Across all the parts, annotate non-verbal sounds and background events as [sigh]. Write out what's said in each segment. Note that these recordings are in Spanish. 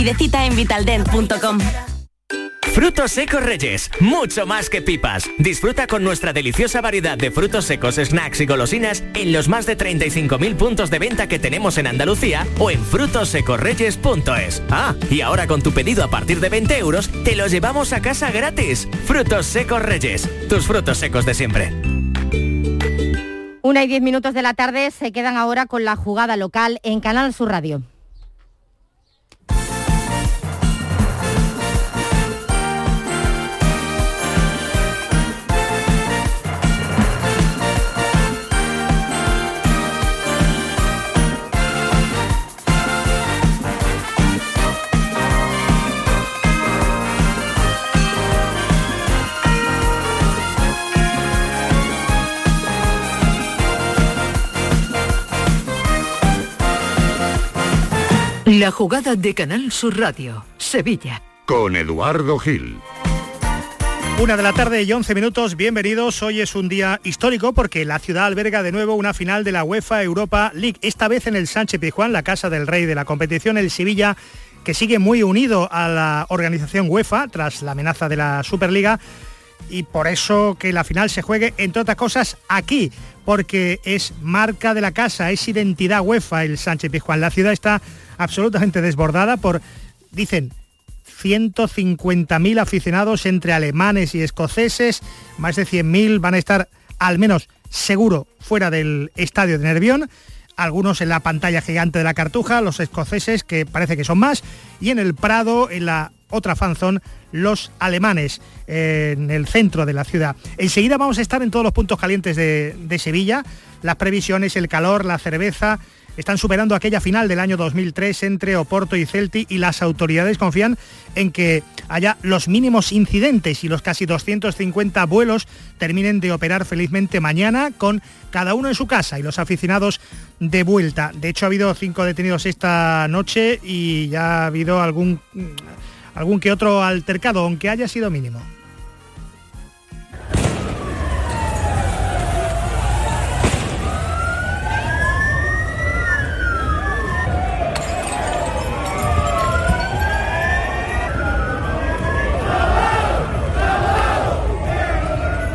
y de cita en vitaldent.com. Frutos secos Reyes, mucho más que pipas. Disfruta con nuestra deliciosa variedad de frutos secos, snacks y golosinas en los más de 35.000 puntos de venta que tenemos en Andalucía o en frutosecorreyes.es. Ah, y ahora con tu pedido a partir de 20 euros, te los llevamos a casa gratis. Frutos secos Reyes, tus frutos secos de siempre. Una y diez minutos de la tarde se quedan ahora con la jugada local en Canal Sur Radio. La jugada de Canal Sur Radio, Sevilla. Con Eduardo Gil. Una de la tarde y 11 minutos, bienvenidos. Hoy es un día histórico porque la ciudad alberga de nuevo una final de la UEFA Europa League, esta vez en el Sánchez Pizjuán, la casa del rey de la competición, el Sevilla, que sigue muy unido a la organización UEFA tras la amenaza de la Superliga y por eso que la final se juegue, entre otras cosas, aquí, porque es marca de la casa, es identidad UEFA. El Sánchez Pizjuán. La ciudad está absolutamente desbordada por, dicen, 150.000 aficionados entre alemanes y escoceses, más de 100.000 van a estar al menos seguro fuera del estadio de Nervión, algunos en la pantalla gigante de la Cartuja, los escoceses que parece que son más, y en el Prado, en la otra fanzone, los alemanes en el centro de la ciudad. Enseguida vamos a estar en todos los puntos calientes de, de Sevilla, las previsiones, el calor, la cerveza, están superando aquella final del año 2003 entre Oporto y Celti y las autoridades confían en que haya los mínimos incidentes y los casi 250 vuelos terminen de operar felizmente mañana con cada uno en su casa y los aficionados de vuelta. De hecho ha habido cinco detenidos esta noche y ya ha habido algún, algún que otro altercado, aunque haya sido mínimo.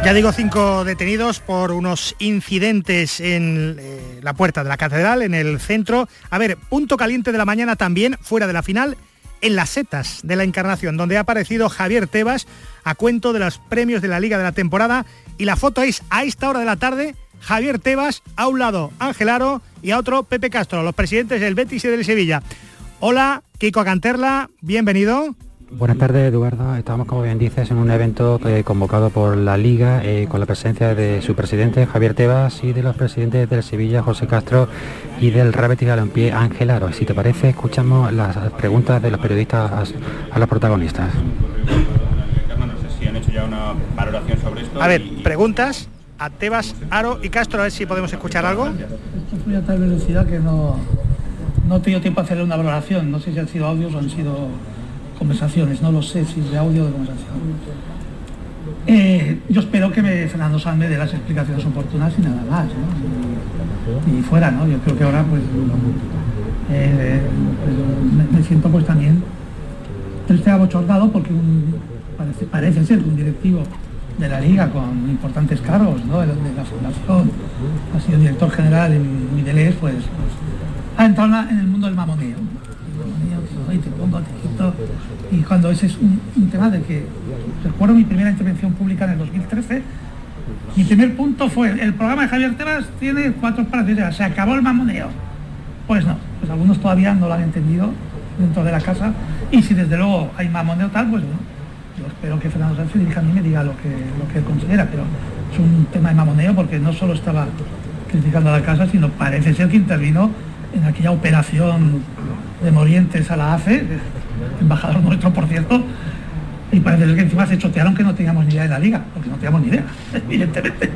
Ya digo, cinco detenidos por unos incidentes en eh, la puerta de la catedral, en el centro. A ver, punto caliente de la mañana también, fuera de la final, en las setas de la Encarnación, donde ha aparecido Javier Tebas a cuento de los premios de la Liga de la temporada. Y la foto es a esta hora de la tarde, Javier Tebas, a un lado Ángel Aro y a otro Pepe Castro, los presidentes del Betis y del Sevilla. Hola, Kiko Canterla, bienvenido. Buenas tardes, Eduardo. Estamos, como bien dices, en un evento eh, convocado por la Liga eh, con la presencia de su presidente Javier Tebas y de los presidentes del Sevilla, José Castro, y del Real Betis Balompié, Ángel Aro. Si te parece, escuchamos las preguntas de los periodistas a, a los protagonistas. A ver, preguntas a Tebas, Aro y Castro, a ver si podemos escuchar algo. Esto fue a tal velocidad que no, no he tenido tiempo a hacerle una valoración. No sé si han sido audios o han sido conversaciones, no lo sé si es de audio o de conversación. Eh, yo espero que me, Fernando Sanz me dé las explicaciones oportunas y nada más, y, fuera, ¿no? Yo creo que ahora pues, eh, pues, me, siento pues también triste abochornado porque parece, parece, ser un directivo de la liga con importantes cargos, ¿no? De, de la fundación, ha sido director general en Midelés, pues, pues ha entrado en el mundo del mamoneo y cuando ese es un, un, tema de que recuerdo mi primera intervención pública en el 2013, mi primer punto fue, el programa de Javier Tebas tiene cuatro partes, se acabó el mamoneo. Pues no, pues algunos todavía no lo han entendido dentro de la casa y si desde luego hay mamoneo tal, pues bueno, yo espero que Fernando Sánchez dirija a mí me diga lo que, lo que él considera, pero es un tema de mamoneo porque no solo estaba criticando a la casa, sino parece ser que intervino en aquella operación de Morientes a la AFE, embajador nuestro por cierto, y parece que encima se chotearon que no teníamos ni idea de la liga, porque no teníamos ni idea, [laughs] evidentemente.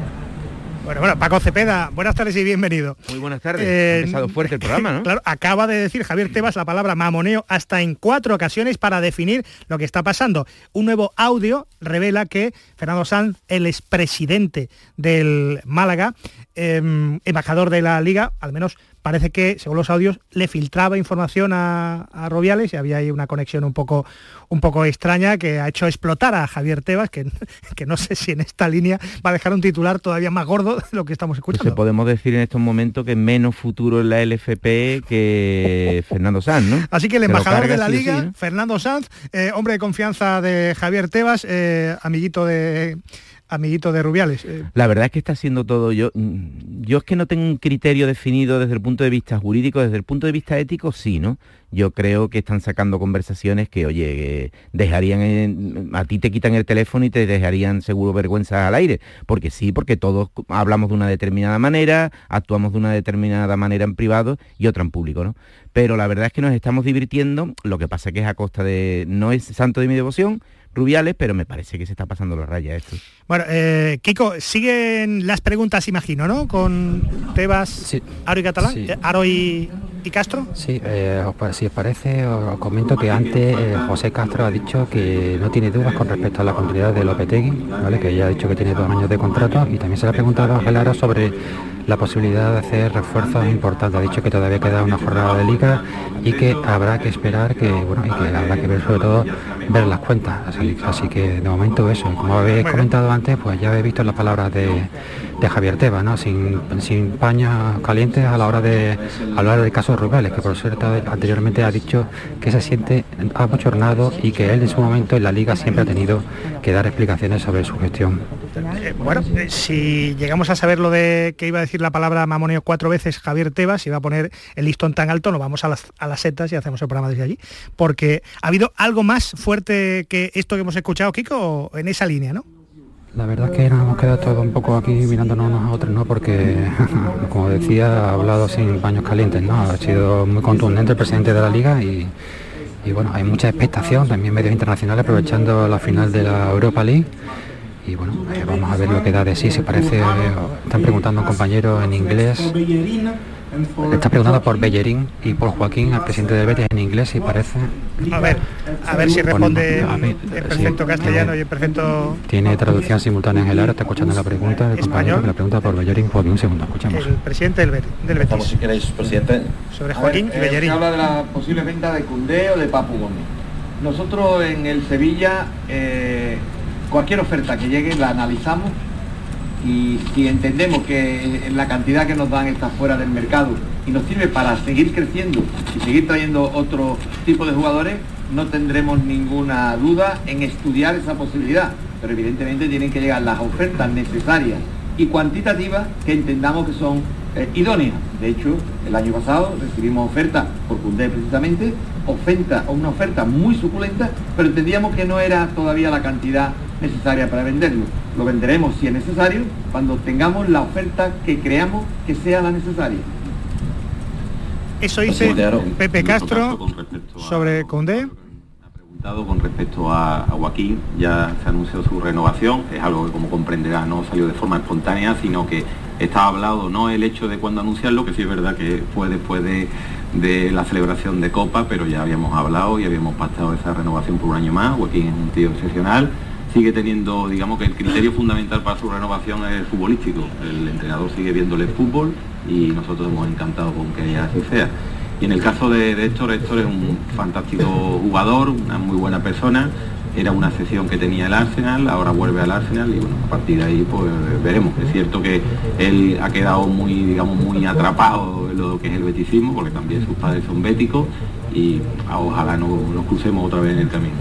Bueno, bueno, Paco Cepeda, buenas tardes y bienvenido. Muy buenas tardes. Eh, ha empezado fuerte el programa, ¿no? Claro, acaba de decir Javier Tebas la palabra mamoneo hasta en cuatro ocasiones para definir lo que está pasando. Un nuevo audio revela que Fernando Sanz, el expresidente del Málaga, eh, embajador de la Liga, al menos parece que, según los audios, le filtraba información a, a Rubiales y había ahí una conexión un poco, un poco extraña que ha hecho explotar a Javier Tebas, que, [laughs] que no sé si en esta línea va a dejar un titular todavía más gordo de lo que estamos escuchando. Pues podemos decir en estos momentos que menos futuro en la LFP que [laughs] Fernando Sanz, ¿no? Así que el embajador de la Liga, Fernando Sanz, eh, hombre de confianza de Javier Tebas, eh, amiguito de amiguito de Rubiales. Eh. La verdad es que está siendo todo yo. Mm, yo es que no tengo un criterio definido desde el punto de vista jurídico, desde el punto de vista ético sí, ¿no? Yo creo que están sacando conversaciones que, oye, dejarían, a ti te quitan el teléfono y te dejarían seguro vergüenza al aire. Porque sí, porque todos hablamos de una determinada manera, actuamos de una determinada manera en privado y otra en público, ¿no? Pero la verdad es que nos estamos divirtiendo, lo que pasa que es a costa de, no es santo de mi devoción, Rubiales, pero me parece que se está pasando la raya esto. Bueno, eh, Kiko, siguen las preguntas, imagino, ¿no? Con Tebas, Aro y Catalán, eh, Aro y, Castro. Sí, eh, si os parece, os comento que antes José Castro ha dicho que no tiene dudas con respecto a la continuidad de Lopetegui, ¿vale? que ya ha dicho que tiene dos años de contrato y también se le ha preguntado a Ángel Aro sobre la posibilidad de hacer refuerzos importantes. Ha dicho que todavía queda una jornada de liga y que habrá que esperar que, bueno, y que habrá que ver sobre todo ver las cuentas. Así, que de momento eso. Como habéis comentado antes, pues ya habéis visto las palabras de, Javier Teba, ¿no? Sin, sin paños calientes a la hora de hablar de Rubales, que por cierto anteriormente ha dicho que se siente abochornado y que él en su momento en la liga siempre ha tenido que dar explicaciones sobre su gestión. Eh, bueno, eh, si llegamos a saber lo de que iba a decir la palabra mamoneo cuatro veces Javier Tebas, va a poner el listón tan alto, nos vamos a las, a las setas y hacemos el programa desde allí. Porque ha habido algo más fuerte que esto que hemos escuchado, Kiko, en esa línea, ¿no? La verdad es que nos hemos quedado todos un poco aquí mirándonos unos a otros, ¿no? Porque, [laughs] como decía, ha hablado sin paños calientes, ¿no? Ha sido muy contundente el presidente de la liga y, bueno, hay mucha expectación, también medios internacionales aprovechando la final de la Europa League y bueno, eh, vamos a ver lo que da de sí, se parece, están preguntando a un compañero en inglés, está preguntando por Bellerín y por Joaquín, al presidente del Betis en inglés y parece... A ver, a ver si responde en perfecto castellano y en perfecto... Tiene traducción simultánea en el área, está escuchando la pregunta del compañero que la pregunta por Bellerín, Joaquín, un segundo, escuchamos. El presidente del Betis. Del Betis. si queréis, presidente. Sobre Joaquín y Bellerín. Se habla de la posible venta de Cundé o de Papu Gómez. Nosotros en el Sevilla... Eh, cualquier oferta que llegue la analizamos y si entendemos que la cantidad que nos dan está fuera del mercado y nos sirve para seguir creciendo y seguir trayendo otro tipo de jugadores, no tendremos ninguna duda en estudiar esa posibilidad. Pero evidentemente tienen que llegar las ofertas necesarias y cuantitativas que entendamos que son eh, idóneas. De hecho, el año pasado recibimos ofertas por Cundé precisamente, oferta, una oferta muy suculenta, pero entendíamos que no era todavía la cantidad necesaria para venderlo. Lo venderemos si es necesario cuando tengamos la oferta que creamos que sea la necesaria. Eso dice Pepe Castro sobre Condé. Ha preguntado con respecto a, Joaquín, ya se anunció su renovación, es algo que como comprenderá no salió de forma espontánea, sino que estaba hablado no el hecho de cuándo anunciarlo, que sí es verdad que fue después de, de la celebración de Copa, pero ya habíamos hablado y habíamos pactado esa renovación por un año más. Joaquín es un tío excepcional sigue teniendo, digamos que el criterio fundamental para su renovación es futbolístico. El entrenador sigue viéndole fútbol y nosotros hemos encantado con que así sea. Y en el caso de, Héctor, Héctor es un fantástico jugador, una muy buena persona, era una sesión que tenía el Arsenal, ahora vuelve al Arsenal y bueno, a partir de ahí pues veremos. Es cierto que él ha quedado muy, digamos, muy atrapado en lo que es el beticismo, porque también sus padres son béticos y ojalá no nos crucemos otra vez en el camino.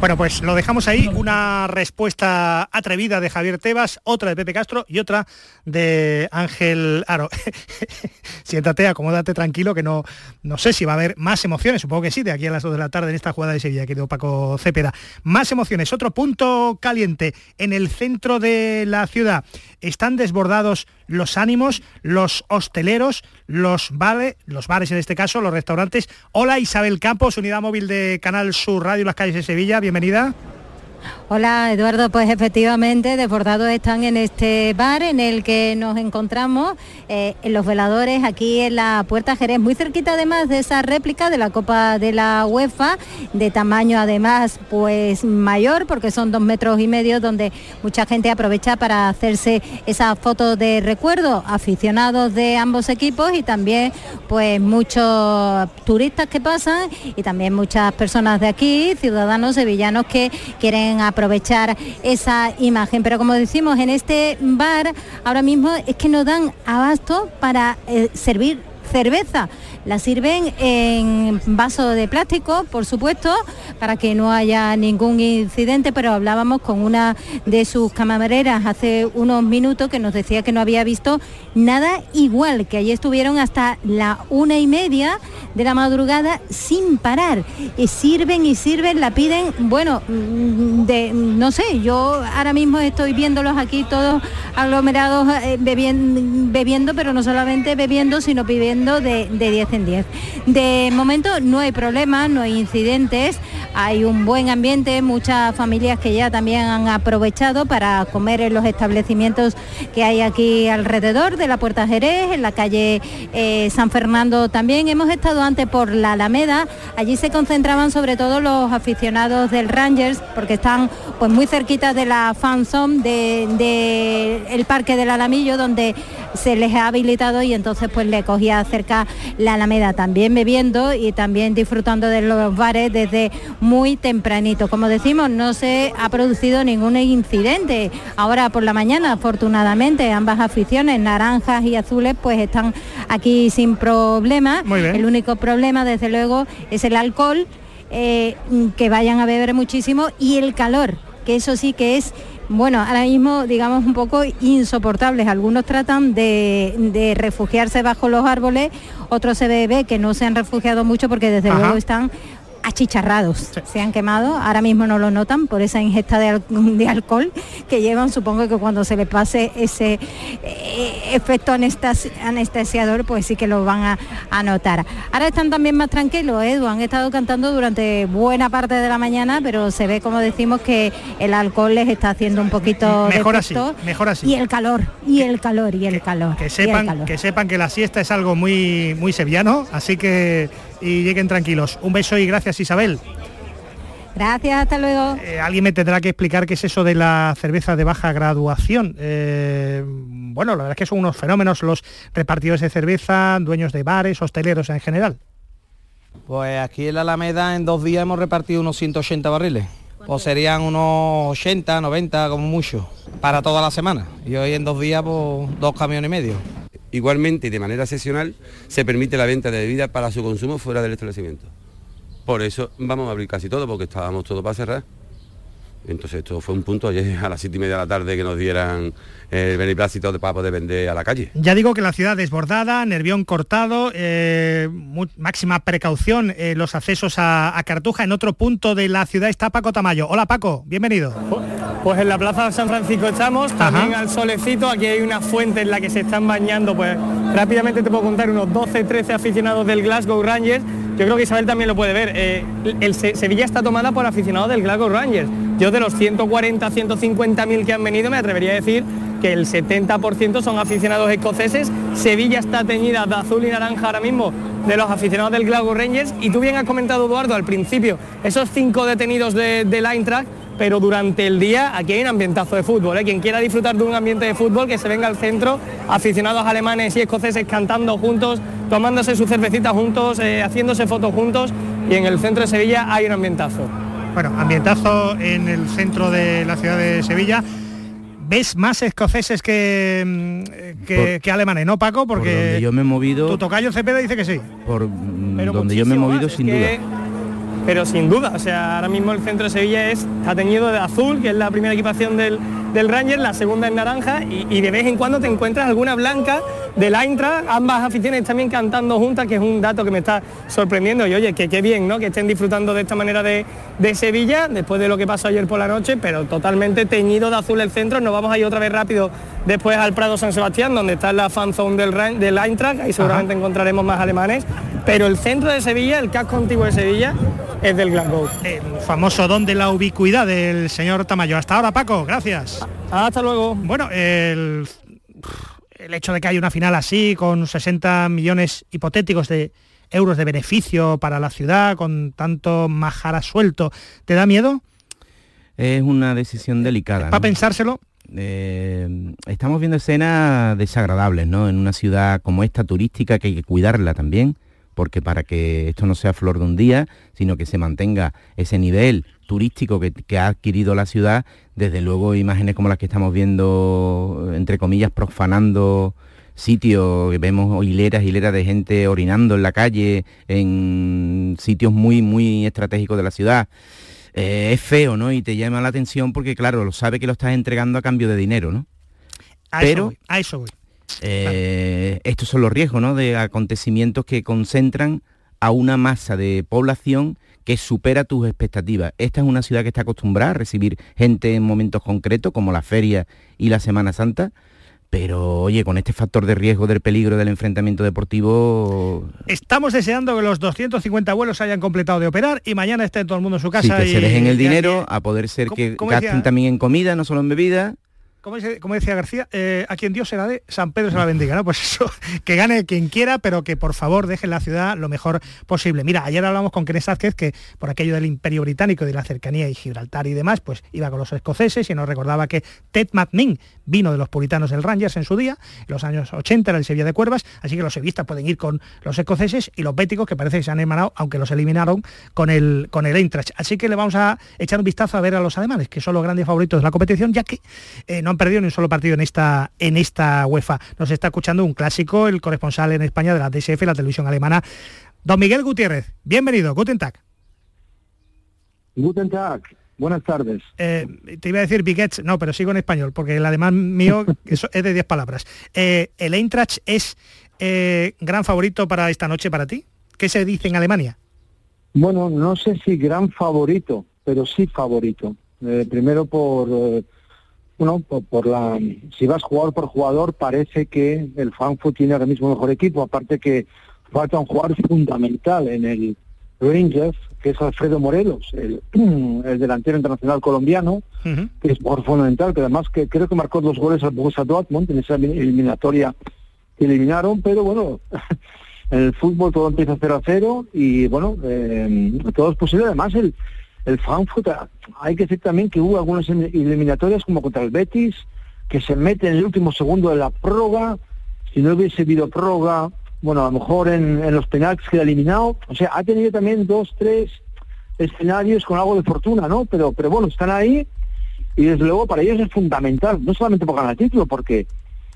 Bueno, pues lo dejamos ahí, una respuesta atrevida de Javier Tebas, otra de Pepe Castro y otra de Ángel Aro. [laughs] Siéntate, acomódate tranquilo, que no, no sé si va a haber más emociones, supongo que sí, de aquí a las 2 de la tarde en esta jugada de Sevilla, querido Paco Cepeda. Más emociones, otro punto caliente en el centro de la ciudad. Están desbordados los ánimos, los hosteleros, los bares, los bares en este caso, los restaurantes. Hola Isabel Campos, unidad móvil de Canal Sur Radio Las Calles de Sevilla, bienvenida. Hola Eduardo, pues efectivamente desbordados están en este bar en el que nos encontramos, eh, los veladores aquí en la Puerta Jerez, muy cerquita además de esa réplica de la Copa de la UEFA, de tamaño además pues mayor porque son dos metros y medio donde mucha gente aprovecha para hacerse esa foto de recuerdo, aficionados de ambos equipos y también pues muchos turistas que pasan y también muchas personas de aquí, ciudadanos sevillanos que quieren aprovechar esa imagen. Pero como decimos, en este bar ahora mismo es que no dan abasto para eh, servir cerveza. La sirven en vaso de plástico, por supuesto, para que no haya ningún incidente, pero hablábamos con una de sus camareras hace unos minutos que nos decía que no había visto nada igual, que allí estuvieron hasta la una y media de la madrugada sin parar. Y sirven y sirven, la piden, bueno, mm, de, no sé, yo ahora mismo estoy viéndolos aquí todos aglomerados eh, bebiendo, bebiendo, pero no solamente bebiendo, sino pidiendo de, de 10 en 10. De momento no hay problemas, no hay incidentes, hay un buen ambiente, muchas familias que ya también han aprovechado para comer en los establecimientos que hay aquí alrededor de la Puerta Jerez, en la calle eh, San Fernando también. Hemos estado antes por la Alameda, allí se concentraban sobre todo los aficionados del Rangers porque están pues muy cerquitas de la fan zone de, de el parque del Alamillo donde se les ha habilitado y entonces pues le cogía cerca la Alameda también bebiendo y también disfrutando de los bares desde muy tempranito. Como decimos, no se ha producido ningún incidente. Ahora por la mañana, afortunadamente, ambas aficiones, naranjas y azules, pues están aquí sin problema. El único problema, desde luego, es el alcohol, eh, que vayan a beber muchísimo y el calor, que eso sí que es bueno, ahora mismo digamos un poco insoportables. Algunos tratan de, de refugiarse bajo los árboles, otros se ve que no se han refugiado mucho porque desde Ajá. luego están achicharrados, se han quemado, ahora mismo no lo notan por esa ingesta de, al- de alcohol que llevan, supongo que cuando se les pase ese eh, efecto anestesi- anestesiador, pues sí que lo van a, a notar. Ahora están también más tranquilos, Edu, han estado cantando durante buena parte de la mañana, pero se ve, como decimos, que el alcohol les está haciendo un poquito de Mejor así, mejor así. Y el calor, y el calor, y el calor. Que sepan, calor. que sepan que la siesta es algo muy, muy sevillano, así que y lleguen tranquilos. Un beso y gracias Isabel. Gracias, hasta luego. Eh, alguien me tendrá que explicar qué es eso de la cerveza de baja graduación. Eh, bueno, la verdad es que son unos fenómenos los repartidores de cerveza, dueños de bares, hosteleros en general. Pues aquí en la Alameda en dos días hemos repartido unos 180 barriles. Pues serían unos 80, 90 como mucho, para toda la semana. Y hoy en dos días pues dos camiones y medio. Igualmente y de manera excepcional se permite la venta de bebidas para su consumo fuera del establecimiento. Por eso vamos a abrir casi todo, porque estábamos todos para cerrar. Entonces esto fue un punto ayer [laughs] a las siete y media de la tarde que nos dieran el beneplácito de- para poder vender a la calle. Ya digo que la ciudad desbordada, Nervión cortado, eh, máxima precaución en los accesos a, a Cartuja. En otro punto de la ciudad está Paco Tamayo. Hola Paco, bienvenido. Pues en la Plaza San Francisco estamos, también al solecito, aquí hay una fuente en la que se están bañando, pues rápidamente te puedo contar unos 12, 13 aficionados del Glasgow Rangers. Yo creo que Isabel también lo puede ver. eh, el Se- Sevilla está tomada por aficionados del Glasgow Rangers. Yo de los 140, 150 mil que han venido me atrevería a decir que el 70% son aficionados escoceses. Sevilla está teñida de azul y naranja ahora mismo de los aficionados del Glasgow Rangers. Y tú bien has comentado, Eduardo, al principio, esos cinco detenidos de, del Eintracht pero durante el día aquí hay un ambientazo de fútbol. ¿eh? Quien quiera disfrutar de un ambiente de fútbol, que se venga al centro, aficionados alemanes y escoceses cantando juntos, tomándose su cervecita juntos, eh, haciéndose fotos juntos, y en el centro de Sevilla hay un ambientazo. Bueno, ambientazo en el centro de la ciudad de Sevilla. ¿Ves más escoceses que, mm, que, Por- que alemanes, no Paco? Por Porque donde yo me he movido, tu tocayo Cepeda dice que sí. por mm, Pero donde yo me he movido más, sin duda. Pero sin duda, o sea, ahora mismo el centro de Sevilla es, está teñido de azul, que es la primera equipación del, del Ranger, la segunda es naranja, y, y de vez en cuando te encuentras alguna blanca del Eintracht, ambas aficiones también cantando juntas, que es un dato que me está sorprendiendo. Y oye, que qué bien, ¿no? Que estén disfrutando de esta manera de, de Sevilla, después de lo que pasó ayer por la noche, pero totalmente teñido de azul el centro. Nos vamos a ir otra vez rápido después al Prado San Sebastián, donde está la fan zone del, del Eintracht, ahí seguramente encontraremos más alemanes. Pero el centro de Sevilla, el casco antiguo de Sevilla, es del Glasgow. El famoso don de la ubicuidad del señor Tamayo. Hasta ahora, Paco, gracias. Hasta luego. Bueno, el, el hecho de que haya una final así, con 60 millones hipotéticos de euros de beneficio para la ciudad, con tanto majara suelto, ¿te da miedo? Es una decisión delicada. Para pensárselo. Eh, estamos viendo escenas desagradables, ¿no? En una ciudad como esta, turística, que hay que cuidarla también, porque para que esto no sea flor de un día, sino que se mantenga ese nivel turístico que, que ha adquirido la ciudad, desde luego imágenes como las que estamos viendo, entre comillas, profanando sitios, vemos hileras, hileras de gente orinando en la calle, en sitios muy, muy estratégicos de la ciudad. Eh, es feo, ¿no? Y te llama la atención porque, claro, lo sabe que lo estás entregando a cambio de dinero, ¿no? A Pero, eso voy, a eso voy. Eh, estos son los riesgos, ¿no? De acontecimientos que concentran a una masa de población que supera tus expectativas. Esta es una ciudad que está acostumbrada a recibir gente en momentos concretos, como la feria y la Semana Santa, pero oye, con este factor de riesgo del peligro del enfrentamiento deportivo, Estamos deseando que los 250 vuelos se hayan completado de operar y mañana esté todo el mundo en su sí, casa. que y- se dejen el y- dinero, a poder ser ¿Cómo- que gasten también en comida, no solo en bebida. Como, decía García, eh, a quien Dios se la dé, San Pedro se la bendiga, ¿no? Pues eso, [laughs] que gane quien quiera, pero que por favor dejen la ciudad lo mejor posible. Mira, ayer hablamos con Kenneth Sánchez, que por aquello del imperio británico, de la cercanía y Gibraltar y demás, pues iba con los escoceses y nos recordaba que Ted McNean vino de los puritanos del Rangers en su día, en los años 80 era el Sevilla de Cuervas, así que los sevillistas pueden ir con los escoceses y los béticos, que parece que se han emanado, aunque los eliminaron, con el, con el Eintracht. Así que le vamos a echar un vistazo a ver a los alemanes, que son los grandes favoritos de la competición, ya que eh, no han perdido ni un solo partido en esta, en esta UEFA. Nos está escuchando un clásico, el corresponsal en España de la DSF, la televisión alemana, don Miguel Gutiérrez. Bienvenido, Guten Tag. Guten Tag, buenas tardes. Eh, te iba a decir Biguets, no, pero sigo en español, porque el alemán mío [laughs] eso es de 10 palabras. Eh, ¿El Eintracht es eh, gran favorito para esta noche para ti? ¿Qué se dice en Alemania? Bueno, no sé si gran favorito, pero sí favorito. Eh, primero por, eh, bueno, por, por la, si vas jugador por jugador, parece que el Frankfurt tiene ahora mismo mejor equipo, aparte que falta un jugador fundamental en el Rangers, que es Alfredo Morelos, el, [clears throat] el delantero internacional colombiano, que es jugador fundamental, que además que creo que marcó dos goles al Borussia Dortmund en esa eliminatoria que eliminaron, pero bueno, [laughs] en el fútbol todo empieza a 0 a 0 y bueno, eh, todo es posible. Además, el, el Frankfurt, hay que decir también que hubo algunas eliminatorias como contra el Betis, que se mete en el último segundo de la prórroga, si no hubiese habido prórroga, bueno, a lo mejor en, en los penaltis queda eliminado. O sea, ha tenido también dos, tres escenarios con algo de fortuna, ¿no? Pero, pero bueno, están ahí y desde luego para ellos es fundamental, no solamente por ganar el título, porque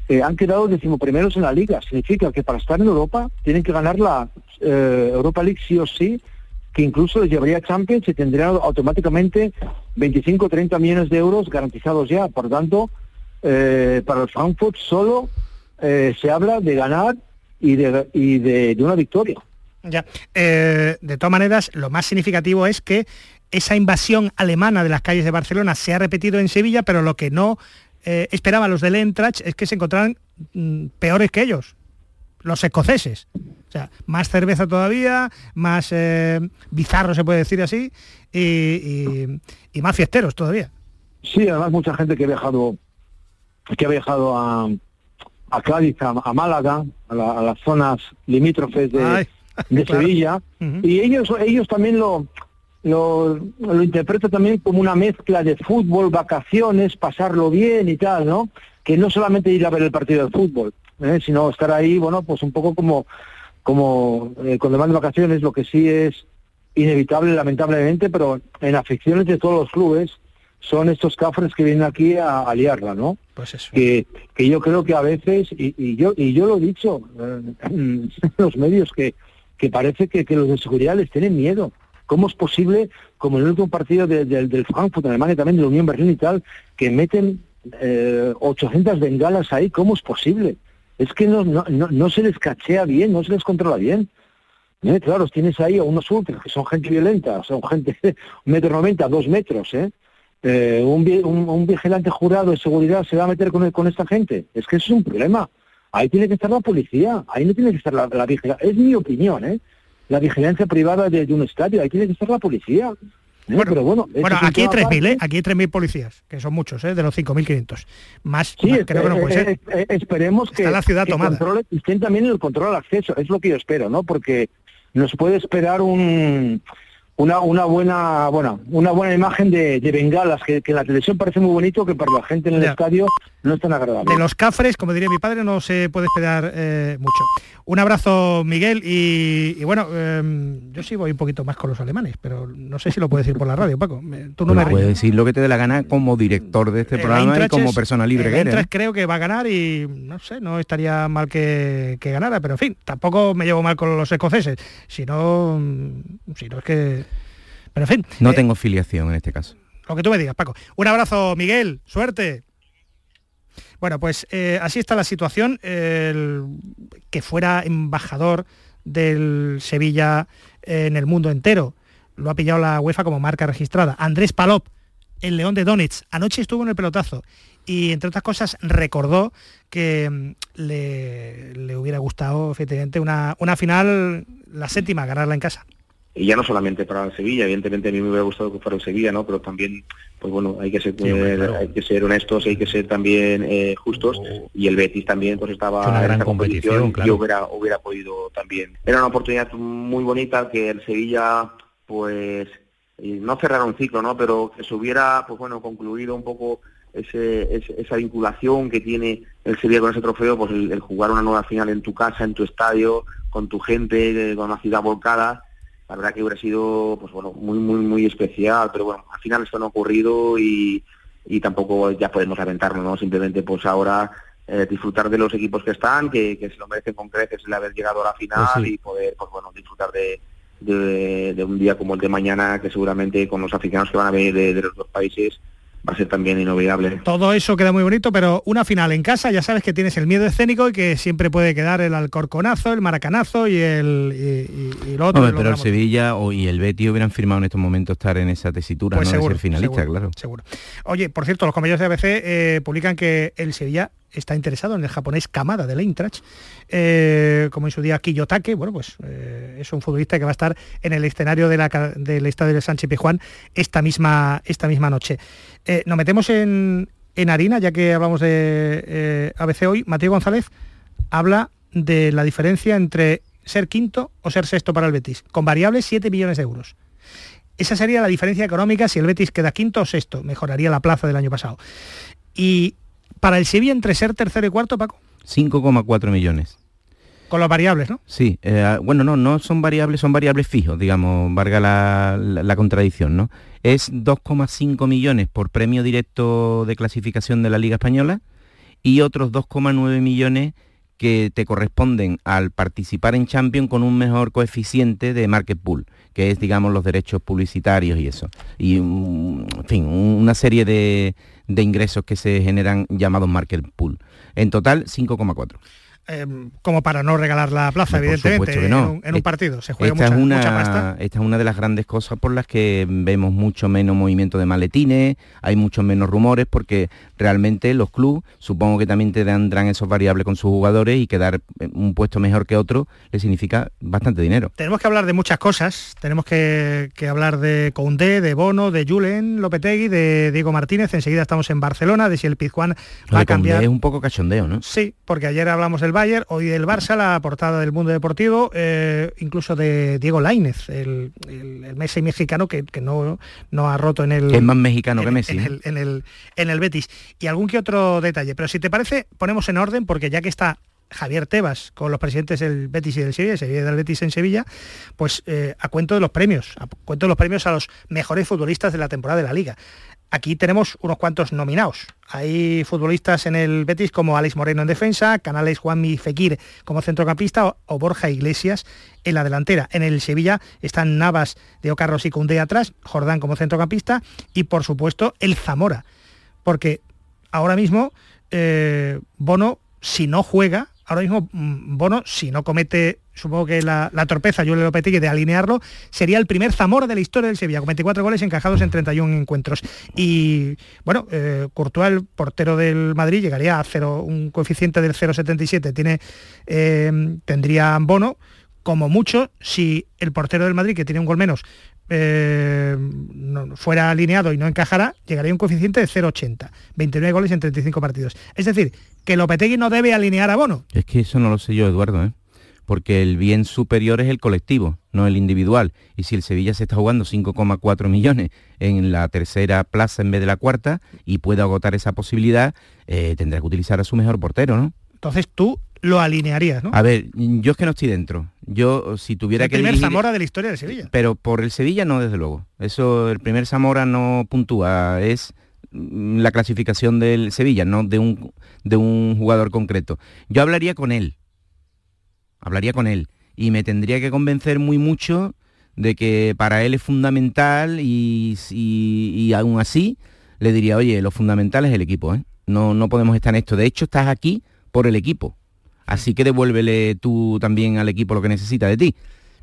eh, han quedado decimoprimeros en la liga. Significa que para estar en Europa tienen que ganar la eh, Europa League sí o sí, que incluso les llevaría a Champions y tendrían automáticamente 25 o 30 millones de euros garantizados ya. Por tanto, eh, para el Frankfurt solo eh, se habla de ganar y de, una victoria. Ya. Eh, de todas maneras, lo más significativo es que esa invasión alemana de las calles de Barcelona se ha repetido en Sevilla, pero lo que no esperaban los del Eintracht es que se encontraran mm, peores que ellos, los escoceses. O sea, más cerveza todavía, más eh, bizarro se puede decir así, y, y- y más fiesteros todavía. Sí, además mucha gente que ha viajado, que ha viajado a, a Cádiz, a, a Málaga, a, la- a las zonas limítrofes de, Ay, de [laughs] claro. Sevilla, y ellos, ellos también lo, lo, lo interpretan también como una mezcla de fútbol, vacaciones, pasarlo bien y tal, ¿no? Que no solamente ir a ver el partido de fútbol, ¿eh? sino estar ahí, bueno, pues un poco como, como eh, con demás de vacaciones, lo que sí es inevitable, lamentablemente, pero en aficiones de todos los clubes son estos cafres que vienen aquí a, a liarla, ¿no? Pues eso. Que, que yo creo que a veces, y, y yo y yo lo he dicho eh, [laughs] en los medios, que, que parece que, que los de seguridad les tienen miedo. ¿Cómo es posible, como en el último partido de- de- del Frankfurt, en Alemania también, de la Unión Berlín y tal, que meten eh, 800 bengalas ahí? ¿Cómo es posible? Es que no, no, no, se les cachea bien, no se les controla bien. ¿Eh? Claro, tienes ahí a unos ultras que son gente violenta, son gente un metro noventa, dos metros, ¿eh? Eh, un, vi- un- un vigilante jurado de seguridad se va a meter con, con esta gente. Es que eso es un problema. Ahí tiene que estar la policía, ahí no tiene que estar la, la vigilancia. Es mi opinión, ¿eh? la vigilancia privada de, de un estadio, ahí tiene que estar la policía. Bueno, pero bueno, Bueno, aquí hay tema 3.000, ¿eh? Aquí hay 3.000 policías, que son muchos, ¿eh? De los 5.500. Más, Sí, más creo que no eh, puede ser. eh, eh, esperemos que, Está la ciudad que tomada. controle- estén también en el control al acceso, es lo que yo espero, ¿no? Porque nos puede esperar un una, una buena bueno, una buena imagen de, de bengalas, que, que en la televisión parece muy bonito, que para la gente en el Ya. estadio no es tan agradable. De los cafres, como diría mi padre, no se puede esperar eh, mucho. Un abrazo, Miguel, y, y bueno, em, yo sí voy un poquito más con los alemanes, pero no sé si lo puedes decir por la radio, Paco. Me- Tú no me Pues puedes ríes. decir lo que te dé la gana como director de este El programa y como persona libre el que eres. Creo que va a ganar y no sé, no estaría mal que, que ganara, pero en fin, tampoco me llevo mal con los escoceses. Si no, si no es que... Pero en fin, No eh, tengo filiación en este caso. lo que tú me digas, Paco. Un abrazo, Miguel. Suerte. Bueno, pues eh, así está la situación. El que fuera embajador del Sevilla en el mundo entero. Lo ha pillado la UEFA como marca registrada. Andrés Palop, el León de Donetsk. Anoche estuvo en el pelotazo y, entre otras cosas, recordó que mm, le, le hubiera gustado, efectivamente, una, una final, la séptima, ganarla en casa. Y ya no solamente para el Sevilla, evidentemente a mí me hubiera gustado que fuera el Sevilla, ¿no? Pero también, pues bueno, hay que ser, hombre, eh, claro. hay que ser honestos, hay que ser también eh, justos y el Betis también pues Es estaba una en gran esa competición, competición y hubiera, hubiera podido también. Era una oportunidad muy bonita que el Sevilla, pues y no cerrar un ciclo, ¿no? Pero que se hubiera, pues bueno, concluido un poco ese, ese- esa vinculación que tiene el Sevilla con ese trofeo, pues el, el jugar una nueva final en tu casa, en tu estadio, con tu gente, eh, con una ciudad volcada, la verdad que hubiera sido, pues bueno, muy, muy, muy especial, pero bueno, al final esto no ha ocurrido y, y tampoco ya podemos aventarnos, ¿no? Simplemente pues ahora eh, disfrutar de los equipos que están, que, que se lo merecen con creces el haber llegado a la final Pues sí. y poder, pues bueno, disfrutar de, de, de un día como el de mañana, que seguramente con los aficionados que van a venir de, de los dos países va a ser también inolvidable. Todo eso queda muy bonito, pero una final en casa, ya sabes que tienes el miedo escénico y que siempre puede quedar el alcorconazo, el maracanazo y el y, y- y lo otro. Hombre, lo pero el. Sevilla o- y el Betis hubieran firmado en estos momentos estar en esa tesitura Pues ¿no? seguro, de ser finalista, seguro, claro. seguro. Oye, por cierto, los compañeros de ABC eh, publican que el Sevilla está interesado en el japonés Kamada del Eintracht, eh, como en su día Kiyotake, bueno, pues eh, es un futbolista que va a estar en el escenario de la del estadio de Sánchez Pizjuán esta misma, esta misma noche. Eh, nos metemos en, en harina, ya que hablamos de eh, ABC hoy. Mateo González habla de la diferencia entre ser quinto o ser sexto para el Betis, con variables 7 millones de euros. Esa sería la diferencia económica si el Betis queda quinto o sexto, mejoraría la plaza del año pasado. Y para el Sevilla entre ser tercero y cuarto, Paco, 5,4 millones. con las variables, ¿no? Sí, eh, bueno, no, no son variables, son variables fijos, digamos, valga la, la- la contradicción, ¿no? Es 2,5 millones por premio directo de clasificación de la Liga Española y otros 2,9 millones que te corresponden al participar en Champions con un mejor coeficiente de market pool, que es, digamos, los derechos publicitarios y eso. Y, mm, en fin, una serie de, de ingresos que se generan llamados market pool. En total, 5,4. Eh, como para no regalar la plaza, evidentemente, en, un, en un Et- partido. Se juega esta, mucha, es una, mucha pasta. esta es una de las grandes cosas por las que vemos mucho menos movimiento de maletines, hay mucho menos rumores, porque realmente los clubes, supongo que también te tendrán esos variables con sus jugadores y quedar en un puesto mejor que otro le significa bastante dinero. Tenemos que hablar de muchas cosas. Tenemos que, que hablar de Koundé, de Bono, de Julen Lopetegui, de Diego Martínez. Enseguida estamos en Barcelona, de si el Pizjuán va a Condé cambiar. es un poco cachondeo, ¿no? Sí, porque ayer hablamos del Bayern, hoy del Barça, la portada del Mundo Deportivo, eh, incluso de Diego Lainez, el, el, el Messi mexicano que, que no, no ha roto en el... Es más mexicano en- que Messi. En ¿eh? el, en, el, en el Betis. Y algún que otro detalle. Pero si te parece, ponemos en orden, porque ya que está Javier Tebas con los presidentes del Betis y del Sevilla, el Sevilla y del Betis en Sevilla, pues eh, a cuento de los premios, a cuento de los premios a los mejores futbolistas de la temporada de la Liga. Aquí tenemos unos cuantos nominados. Hay futbolistas en el Betis como Alex Moreno en defensa, Canales Juanmi Fekir como centrocampista o, Borja Iglesias en la delantera. En el Sevilla están Navas, Deo Carlos y Cundé atrás, Jordán como centrocampista y por supuesto el Zamora. Porque ahora mismo eh, Bono, si no juega, ahora mismo mm, Bono, si no comete, supongo que la, torpeza, Julio Lopetegui, de alinearlo, sería el primer Zamora de la historia del Sevilla, con 24 goles encajados en 31 encuentros. Y bueno, eh, Courtois, el portero del Madrid, llegaría a cero, un coeficiente del 0,77, tiene, eh, tendría Bono como mucho, si el portero del Madrid, que tiene un gol menos, eh, fuera alineado y no encajara, llegaría a un coeficiente de 0,80. 29 goles en 35 partidos. Es decir, que Lopetegui no debe alinear a Bono. Es que eso no lo sé yo, Eduardo, ¿eh? Porque el bien superior es el colectivo, no el individual. Y si el Sevilla se está jugando 5,4 millones en la tercera plaza en vez de la cuarta y puede agotar esa posibilidad, eh, tendrá que utilizar a su mejor portero, ¿no? Entonces tú lo alinearías, ¿no? A ver, yo es que no estoy dentro. Yo, si tuviera el que primer dirigir- Zamora de la historia de Sevilla. Pero por el Sevilla no, desde luego. Eso, el primer Zamora no puntúa, es mm, la clasificación del Sevilla, no de un, de un jugador concreto. Yo hablaría con él, hablaría con él, y me tendría que convencer muy mucho de que para él es fundamental y, y, aún así le diría, oye, lo fundamental es el equipo, ¿eh? No, no podemos estar en esto. De hecho, estás aquí por el equipo. Así que devuélvele tú también al equipo lo que necesita de ti.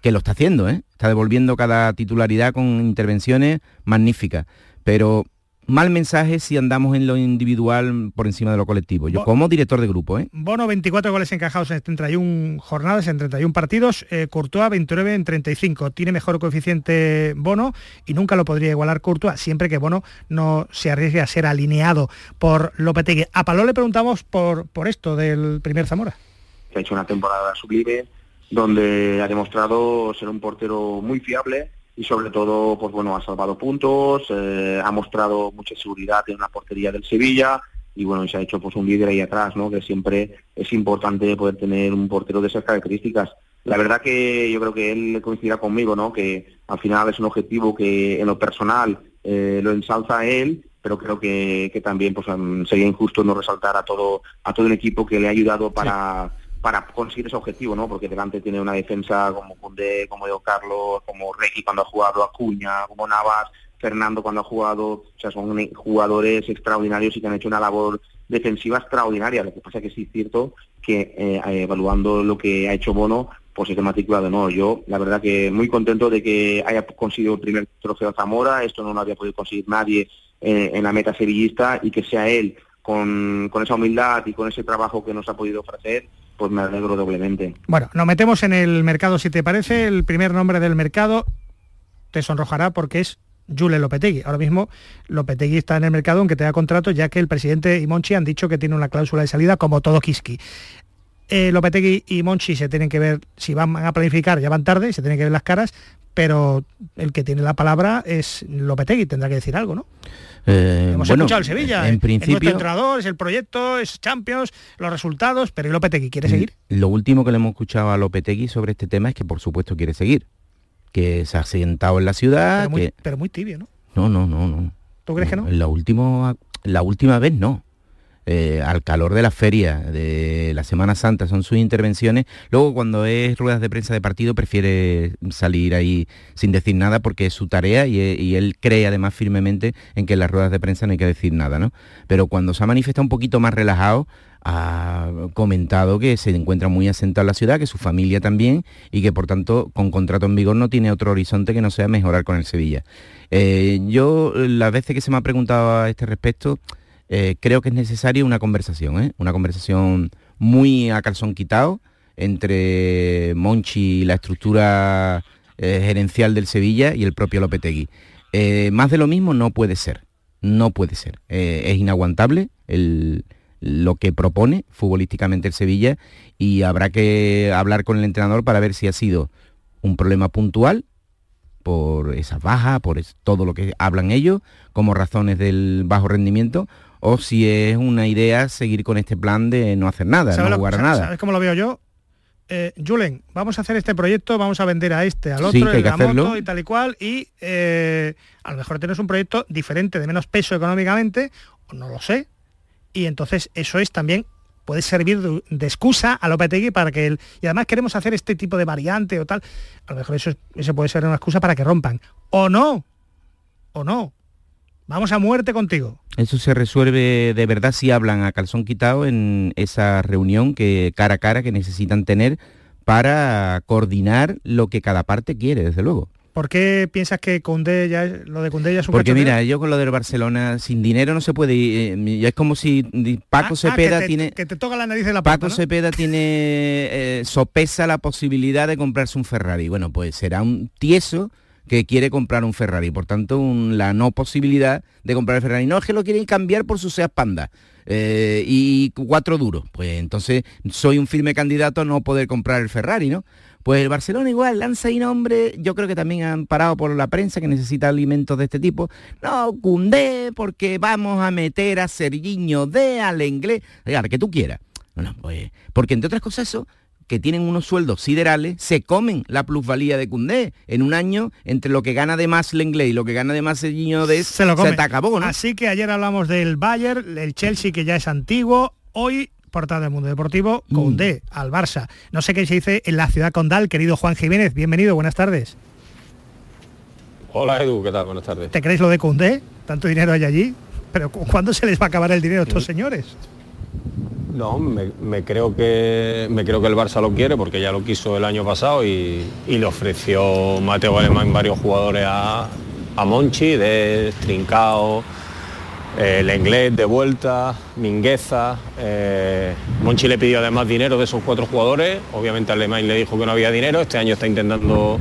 Que lo está haciendo, ¿eh? Está devolviendo cada titularidad con intervenciones magníficas. Pero mal mensaje si andamos en lo individual por encima de lo colectivo. Yo Bo- como director de grupo, ¿eh? Bono 24 goles encajados en 31 jornadas, en 31 partidos, eh, Courtois 29 en 35. Tiene mejor coeficiente Bono y nunca lo podría igualar Courtois, siempre que Bono no se arriesgue a ser alineado por Lopetegui. A Paló le preguntamos por, por esto del primer Zamora. que ha hecho una temporada sublime, donde ha demostrado ser un portero muy fiable y sobre todo, pues bueno, ha salvado puntos, eh, ha mostrado mucha seguridad en la portería del Sevilla y bueno, y se ha hecho pues un líder ahí atrás, ¿no? Que siempre es importante poder tener un portero de esas características. La verdad que yo creo que él coincidirá conmigo, ¿no? Que al final es un objetivo que en lo personal eh, lo ensalza él, pero creo que, que también pues sería injusto no resaltar a todo a todo el equipo que le ha ayudado para para conseguir ese objetivo, ¿no? Porque delante tiene una defensa como Cundé, como Diego Carlos, como Requi cuando ha jugado, Acuña, como Navas, Fernando cuando ha jugado, o sea, son jugadores extraordinarios y que han hecho una labor defensiva extraordinaria. Lo que pasa que sí es cierto que eh, evaluando lo que ha hecho Bono, pues es de matrícula de honor. Yo, la verdad que muy contento de que haya conseguido el primer trofeo Zamora, esto no lo había podido conseguir nadie eh, en la meta sevillista y que sea él con esa humildad y con ese trabajo que nos ha podido ofrecer, pues me alegro doblemente. Bueno, nos metemos en el mercado si te parece. El primer nombre del mercado te sonrojará porque es Jule Lopetegui. Ahora mismo Lopetegui está en el mercado aunque tenga contrato, ya que el presidente y Monchi han dicho que tiene una cláusula de salida como todo Kiski. Eh, Lopetegui y Monchi se tienen que ver, si van a planificar ya van tarde, se tienen que ver las caras, pero el que tiene la palabra es Lopetegui, tendrá que decir algo, ¿no? Eh, Hemos bueno, escuchado el Sevilla, En es nuestro principio, entrenador, es el proyecto, es Champions, los resultados, pero ¿y Lopetegui quiere seguir? lo último que le hemos escuchado a Lopetegui sobre este tema es que por supuesto quiere seguir. Que se ha sentado en la ciudad. Pero muy, que... pero muy tibio, ¿no? No, no, no, no. ¿Tú crees que no? La, último, la última vez no. Eh, al calor de la feria, de la Semana Santa, son sus intervenciones. Luego, cuando es ruedas de prensa de partido, prefiere salir ahí sin decir nada porque es su tarea y, e- y él cree además firmemente en que en las ruedas de prensa no hay que decir nada, ¿no? Pero cuando se ha manifestado un poquito más relajado, ha comentado que se encuentra muy asentado en la ciudad, que su familia también, y que por tanto con contrato en vigor no tiene otro horizonte que no sea mejorar con el Sevilla. Eh, yo, las veces que se me ha preguntado a este respecto, eh, creo que es necesaria una conversación, ¿eh? una conversación muy a calzón quitado entre Monchi y la estructura eh, gerencial del Sevilla y el propio Lopetegui. Más de lo mismo no puede ser, no puede ser. Es inaguantable lo que propone futbolísticamente el Sevilla y habrá que hablar con el entrenador para ver si ha sido un problema puntual por esas bajas, por todo lo que hablan ellos, como razones del bajo rendimiento, o si es una idea seguir con este plan de no hacer nada, ¿Sabes no jugar nada. ¿Sabes cómo lo veo yo? Eh, Julen, vamos a hacer este proyecto, vamos a vender a este, al otro, Sí, que hay el que la moto y tal y cual, y eh, a lo mejor tienes un proyecto diferente, de menos peso económicamente, o no lo sé, y entonces eso es también puede servir de, de excusa a Lopetegui para que él y además queremos hacer este tipo de variante o tal a lo mejor eso, es- eso puede ser una excusa para que rompan o no o no vamos a muerte contigo Eso se resuelve de verdad si hablan a calzón quitado en esa reunión que cara a cara que necesitan tener para coordinar lo que cada parte quiere, desde luego. ¿Por qué piensas que Cundé ya es, lo de Cundé ya es un Porque mira, yo con lo del Barcelona, sin dinero no se puede ir. eh, es como si Paco Ah, Cepeda que te, tiene... que te toca la nariz de la Paco pata, ¿no? Cepeda tiene eh, sopesa la posibilidad de comprarse un Ferrari. Bueno, pues será un tieso que quiere comprar un Ferrari, por tanto la no posibilidad de comprar el Ferrari. No es que lo quieren cambiar por su Seat Panda eh, y cuatro duros. Pues entonces soy un firme candidato a no poder comprar el Ferrari, ¿no? Pues el Barcelona igual lanza ahí nombre, yo creo que también han parado por la prensa que necesita alimentos de este tipo. No, Cundé, porque vamos a meter a Sergiño de al inglés, Oiga, que tú quieras. Bueno, pues, porque entre otras cosas eso, que tienen unos sueldos siderales, se comen la plusvalía de Cundé. En un año, entre lo que gana de más Lenglet y lo que gana de más Sergiño de se lo come. te acabó, ¿no? Así que ayer hablamos del Bayern, el Chelsea que ya es antiguo, hoy portada del mundo deportivo, Mm. Condé al Barça. No sé qué se dice en la ciudad condal, querido Juan Jiménez, bienvenido, buenas tardes. Hola Edu, ¿qué tal? Buenas tardes. ¿Te crees lo de Condé? Tanto dinero hay allí, pero ¿cu- ¿cuándo se les va a acabar el dinero a estos señores? No, me, creo que me creo que el Barça lo quiere porque ya lo quiso el año pasado y, y le ofreció Mateo Alemán varios jugadores a, a Monchi, de Trincao, eh, Lenglet de vuelta, Mingueza. eh, Monchi le pidió además dinero de esos cuatro jugadores. Obviamente Alemán le dijo que no había dinero. Este año está intentando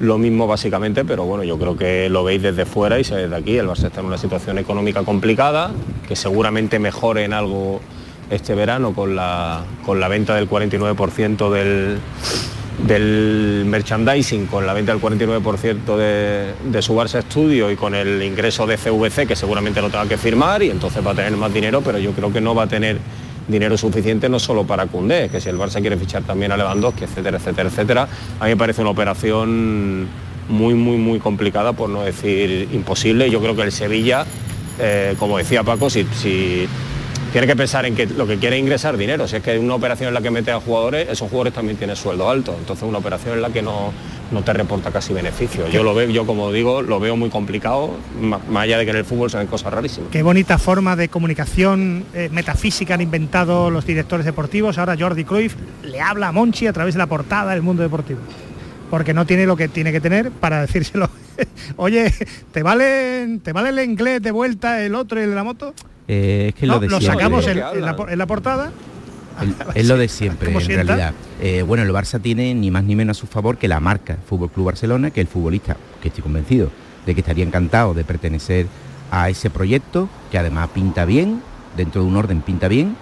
lo mismo básicamente, pero bueno, yo creo que lo veis desde fuera y desde aquí. El Barça está en una situación económica complicada, que seguramente mejore en algo este verano con la, con la venta del 49% del, del merchandising, con la venta del 49% de, de su Barça Studio y con el ingreso de CVC, que seguramente no tenga que firmar y entonces va a tener más dinero, pero yo creo que no va a tener dinero suficiente no solo para Cundé, que si el Barça quiere fichar también a Lewandowski, etcétera, etcétera, etcétera, a mí me parece una operación muy, muy, muy complicada, por no decir imposible. Yo creo que el Sevilla, eh, como decía Paco, si tiene que pensar en que lo que quiere es ingresar dinero. Si es que una operación en la que mete a jugadores, esos jugadores también tienen sueldo alto. Entonces una operación en la que no, no te reporta casi beneficio. Yo lo veo, yo como digo, lo veo muy complicado, más allá de que en el fútbol se ven cosas rarísimas. Qué bonita forma de comunicación eh, metafísica han inventado los directores deportivos. Ahora Jordi Cruyff le habla a Monchi a través de la portada del mundo deportivo. Porque no tiene lo que tiene que tener para [laughs] decírselo. [laughs] Oye, ¿te vale, ¿te vale el inglés de vuelta, el otro y el de la moto? Eh, es que No, lo de lo siempre. sacamos en, en la, por- en la portada. El- [laughs] es lo de siempre, ¿Cómo en sienta? realidad. Eh, bueno, el Barça tiene ni más ni menos a su favor que la marca Fútbol Club Barcelona, que el futbolista, que estoy convencido de que estaría encantado de pertenecer a ese proyecto, que además pinta bien, dentro de un orden pinta bien,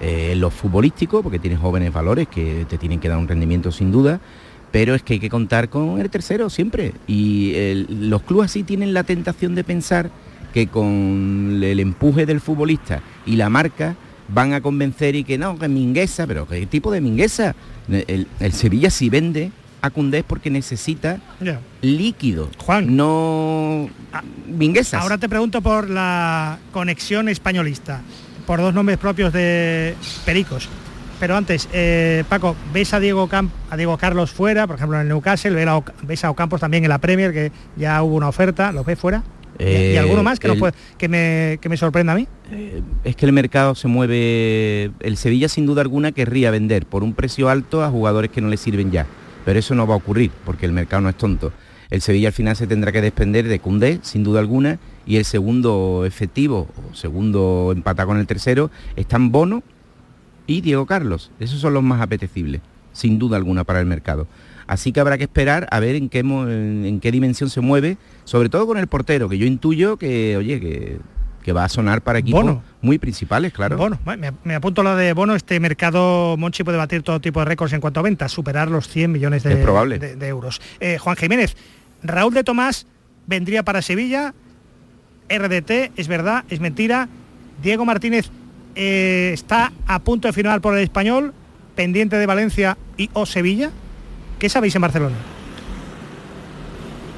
eh, en lo futbolístico, porque tiene jóvenes valores que te tienen que dar un rendimiento sin duda, pero es que hay que contar con el tercero siempre. Y el- los clubes así tienen la tentación de pensar que con el empuje del futbolista y la marca van a convencer y que no, que Mingueza, pero ¿qué tipo de Mingueza? El, el Sevilla si vende a Cundés porque necesita líquido, Juan. no Minguezas. Ahora te pregunto por la conexión españolista, por dos nombres propios de Pericos. Pero antes, eh, Paco, ¿ves a Diego, Camp- a Diego Carlos fuera, por ejemplo en el Newcastle? ¿Ves a, Oc- ¿Ves a Ocampos también en la Premier, que ya hubo una oferta? ¿Los ves fuera? ¿Y- ¿Y, Eh, alguno más que, puede- me, que me sorprenda a mí? es que el mercado se mueve, el Sevilla sin duda alguna querría vender por un precio alto a jugadores que no le sirven ya, pero eso no va a ocurrir porque el mercado no es tonto. El Sevilla al final se tendrá que desprender de Cundé, sin duda alguna, y el segundo efectivo, o segundo empata con el tercero, están Bono y Diego Carlos. Esos son los más apetecibles, sin duda alguna para el mercado. Así que habrá que esperar a ver en qué, en, qué dimensión se mueve, sobre todo con el portero, que yo intuyo que, oye, que, que va a sonar para equipos Bono. muy principales, claro. Bono, Bueno, me, me apunto lo de Bono, este mercado Monchi puede batir todo tipo de récords en cuanto a ventas, superar los 100 millones de, probable. de- de euros. Eh, Juan Jiménez, Raúl de Tomás vendría para Sevilla, RDT, es verdad, es mentira. Diego Martínez eh, está a punto de firmar por el español, pendiente de Valencia y o Sevilla. ¿Qué sabéis en Barcelona?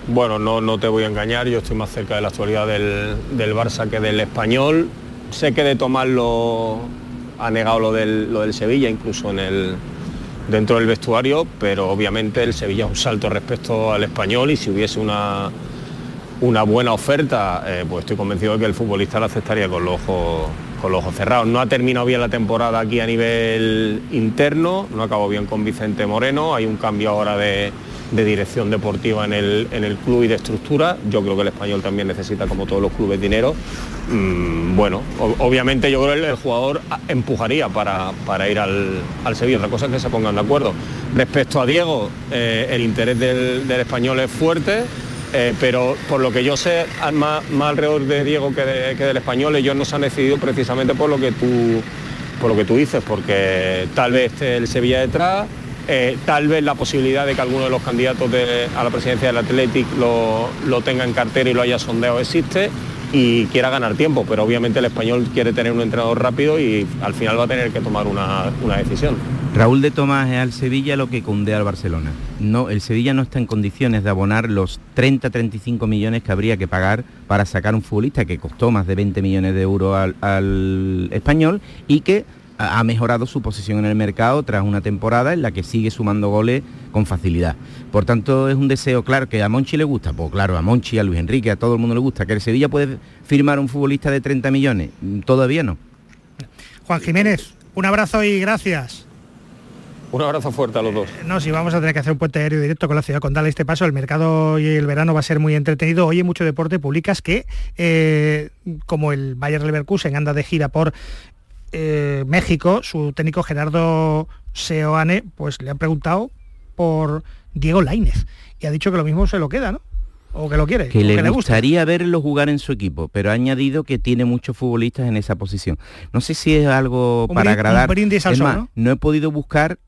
Bueno, no, no te voy a engañar, yo estoy más cerca de la actualidad del, del Barça que del español. Sé que de Tomás lo ha negado lo del, lo del Sevilla, incluso en el, dentro del vestuario, pero obviamente el Sevilla es un salto respecto al español y si hubiese una, una buena oferta, eh, pues estoy convencido de que el futbolista la aceptaría con los ojos con los ojos cerrados. No ha terminado bien la temporada aquí a nivel interno, no acabó bien con Vicente Moreno, hay un cambio ahora de, dirección deportiva en el, en el club y de estructura. Yo creo que el español también necesita, como todos los clubes, dinero. Mm, bueno, obviamente yo creo que el, jugador empujaría para, para ir al, al, Sevilla. Otra cosa es que se pongan de acuerdo. Respecto a Diego, eh, el interés del, del español es fuerte. Eh, pero por lo que yo sé, más, alrededor de Diego que, del español, ellos no se han decidido precisamente por lo que tú, por lo que tú dices, porque tal vez el Sevilla detrás, eh, tal vez la posibilidad de que alguno de los candidatos a la presidencia del Athletic lo, lo tenga en cartera y lo haya sondeado existe y quiera ganar tiempo, pero obviamente el español quiere tener un entrenador rápido y al final va a tener que tomar una, una decisión. Raúl de Tomás es al Sevilla lo que cunde al Barcelona. No, el Sevilla no está en condiciones de abonar los 30-35 millones que habría que pagar para sacar un futbolista que costó más de 20 millones de euros al, al español y que ha mejorado su posición en el mercado tras una temporada en la que sigue sumando goles con facilidad. Por tanto, es un deseo, claro, que a Monchi le gusta, pues claro, a Monchi, a Luis Enrique, a todo el mundo le gusta, que el Sevilla puede firmar un futbolista de 30 millones, todavía no. Juan Jiménez, un abrazo y gracias. Un abrazo fuerte a los dos. No, si vamos a tener que hacer un puente aéreo directo con la ciudad con este paso, el mercado y el verano va a ser muy entretenido. Hoy hay mucho deporte, publicas que, eh, como el Bayer Leverkusen anda de gira por eh, México, su técnico Gerardo Seoane, pues le han preguntado por Diego Lainez y ha dicho que lo mismo se lo queda, ¿no? O que lo quiere. Que, le, que le, gustaría verlo jugar en su equipo, pero ha añadido que tiene muchos futbolistas en esa posición. No sé si es algo un para agradar. Un brindis al es sol, más, ¿no? no he podido buscar,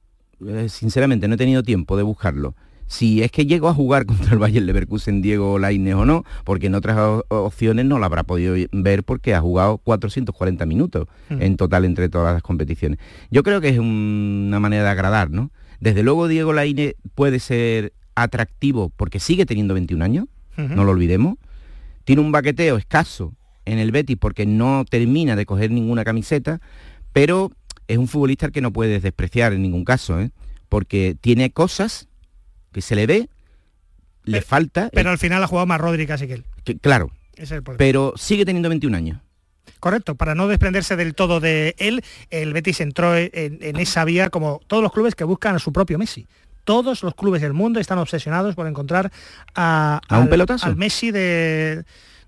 eh, sinceramente, no he tenido tiempo de buscarlo. Si es que llegó a jugar [laughs] contra el Bayern Leverkusen Diego Lainez o no, porque en otras opciones no lo habrá podido ver porque ha jugado 440 minutos mm. en total entre todas las competiciones. Yo creo que es un, una manera de agradar, ¿no? Desde luego Diego Lainez puede ser atractivo porque sigue teniendo 21 años, uh -huh. no lo olvidemos. Tiene un baqueteo escaso en el Betis porque no termina de coger ninguna camiseta, pero es un futbolista al que no puedes despreciar en ningún caso, ¿eh? porque tiene cosas que se le ve, le pero, falta... Pero al final ha jugado más Rodri casi que él. Que, claro, es el pero sigue teniendo 21 años. Correcto, para no desprenderse del todo de él, el Betis entró en, en, esa vía como todos los clubes que buscan a su propio Messi. Todos los clubes del mundo están obsesionados por encontrar a, ¿A un pelotazo? al Messi de,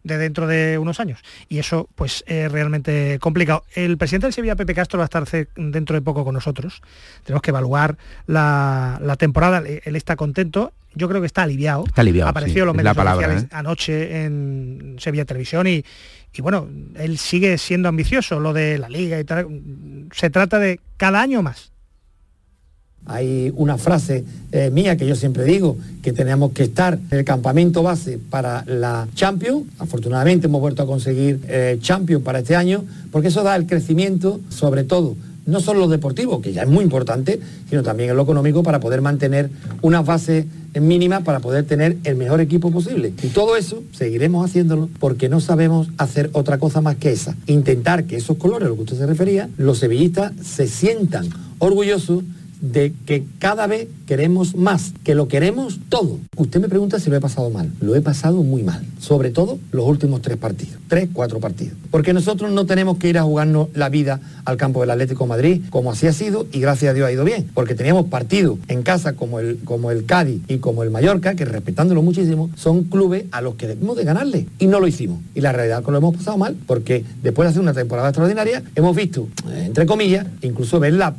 de dentro de unos años. Y eso pues es realmente complicado. El presidente del Sevilla, Pepe Castro, va a estar dentro de poco con nosotros. Tenemos que evaluar la, la temporada. Él está contento. Yo creo que está aliviado. Está aliviado. Apareció sí, los medios palabra, ¿eh? anoche en Sevilla Televisión y, y bueno, él sigue siendo ambicioso, lo de la liga y tal. Se trata de cada año más. Hay una frase eh, mía que yo siempre digo, que tenemos que estar en el campamento base para la Champions. Afortunadamente hemos vuelto a conseguir eh, Champions para este año, porque eso da el crecimiento, sobre todo, no solo lo deportivo, que ya es muy importante, sino también en lo económico para poder mantener una base mínima para poder tener el mejor equipo posible. Y todo eso seguiremos haciéndolo porque no sabemos hacer otra cosa más que esa. Intentar que esos colores, a lo que usted se refería, los sevillistas se sientan orgullosos de que cada vez queremos más, que lo queremos todo. Usted me pregunta si lo he pasado mal. Lo he pasado muy mal. Sobre todo los últimos tres partidos. Tres, cuatro partidos. Porque nosotros no tenemos que ir a jugarnos la vida al campo del Atlético Madrid, como así ha sido, y gracias a Dios ha ido bien. Porque teníamos partidos en casa como el, como el Cádiz y como el Mallorca, que respetándolo muchísimo, son clubes a los que debemos de ganarle. Y no lo hicimos. Y la realidad que lo hemos pasado mal, porque después de hacer una temporada extraordinaria, hemos visto, entre comillas, incluso ver la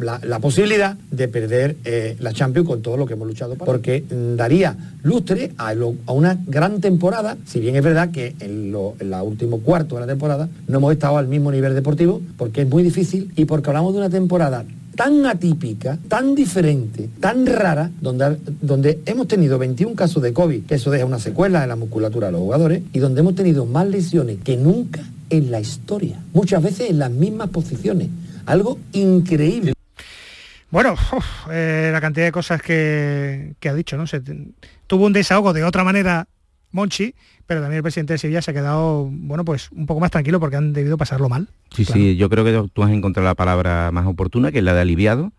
la, posibilidad de perder eh, la Champions con todo lo que hemos luchado. Porque daría lustre a, lo, a, una gran temporada, si bien es verdad que en, lo, en la último cuarto de la temporada no hemos estado al mismo nivel deportivo, porque es muy difícil y porque hablamos de una temporada tan atípica, tan diferente, tan rara, donde, donde hemos tenido 21 casos de COVID, que eso deja una secuela en la musculatura de los jugadores, y donde hemos tenido más lesiones que nunca en la historia, muchas veces en las mismas posiciones algo increíble. Bueno, uf, eh, la cantidad de cosas que, que ha dicho, ¿no? Se, tuvo un desahogo de otra manera Monchi, pero también el presidente de Sevilla se ha quedado, bueno, pues un poco más tranquilo porque han debido pasarlo mal. Sí, claro. sí, yo creo que tú has encontrado la palabra más oportuna, que es la de aliviado.